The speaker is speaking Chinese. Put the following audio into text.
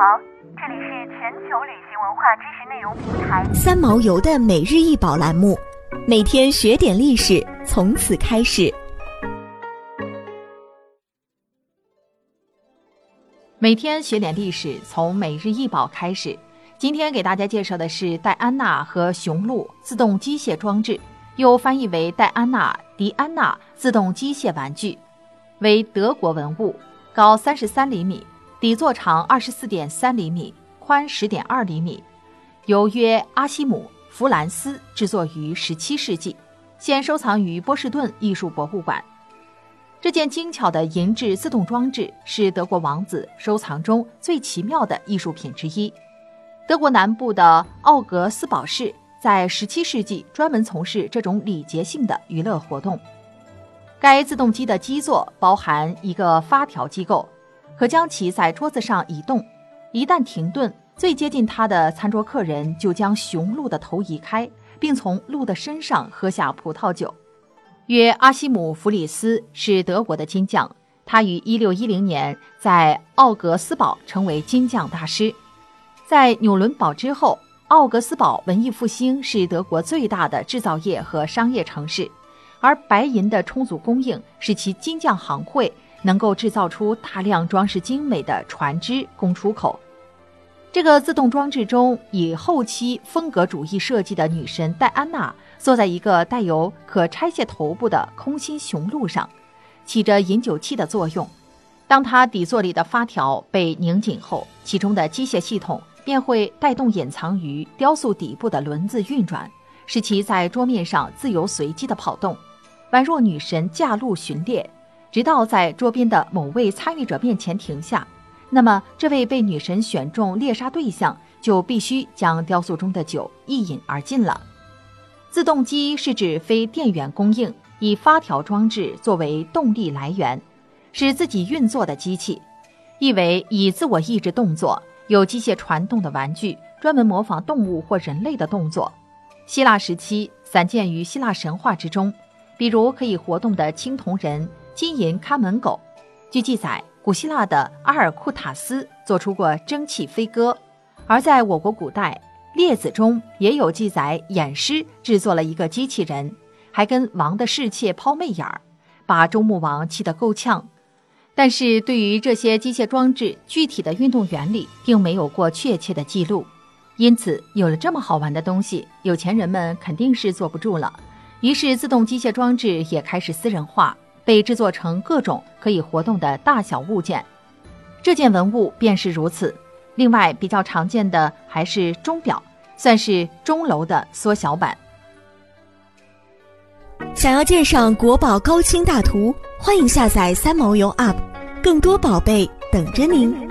好，这里是全球旅行文化知识内容平台三毛游的每日一宝栏目，每天学点历史，从此开始。每天学点历史，从每日一宝开始。今天给大家介绍的是戴安娜和雄鹿自动机械装置，又翻译为戴安娜迪安娜自动机械玩具，为德国文物，高三十三厘米，底座长二十四点三厘米，宽十点二厘米，由约阿西姆弗兰斯制作于十七世纪，现收藏于波士顿艺术博物馆。这件精巧的银质自动装置是德国王子收藏中最奇妙的艺术品之一。德国南部的奥格斯堡市在17世纪专门从事这种礼节性的娱乐活动。该自动机的基座包含一个发条机构，可将其在桌子上移动。一旦停顿，最接近它的餐桌客人就将雄鹿的头移开，并从鹿的身上喝下葡萄酒。约阿西姆·弗里斯是德国的金匠，他于1610年在奥格斯堡成为金匠大师。在纽伦堡之后，奥格斯堡文艺复兴是德国最大的制造业和商业城市，而白银的充足供应使其金匠行会能够制造出大量装饰精美的船只供出口。这个自动装置中，以后期风格主义设计的女神戴安娜。坐在一个带有可拆卸头部的空心雄鹿上，起着饮酒器的作用。当它底座里的发条被拧紧后，其中的机械系统便会带动隐藏于雕塑底部的轮子运转，使其在桌面上自由随机的跑动，宛若女神驾鹿巡猎，直到在桌边的某位参与者面前停下。那么，这位被女神选中猎杀对象就必须将雕塑中的酒一饮而尽了。自动机是指非电源供应，以发条装置作为动力来源，使自己运作的机器，意为以自我意志动作、有机械传动的玩具，专门模仿动物或人类的动作。希腊时期散见于希腊神话之中，比如可以活动的青铜人、金银看门狗。据记载，古希腊的阿尔库塔斯做出过蒸汽飞鸽，而在我国古代。列子中也有记载，偃师制作了一个机器人，还跟王的侍妾抛媚眼儿，把周穆王气得够呛。但是对于这些机械装置具体的运动原理，并没有过确切的记录。因此，有了这么好玩的东西，有钱人们肯定是坐不住了。于是，自动机械装置也开始私人化，被制作成各种可以活动的大小物件。这件文物便是如此。另外，比较常见的还是钟表，算是钟楼的缩小版。想要鉴赏国宝高清大图，欢迎下载三毛游 App，更多宝贝等着您。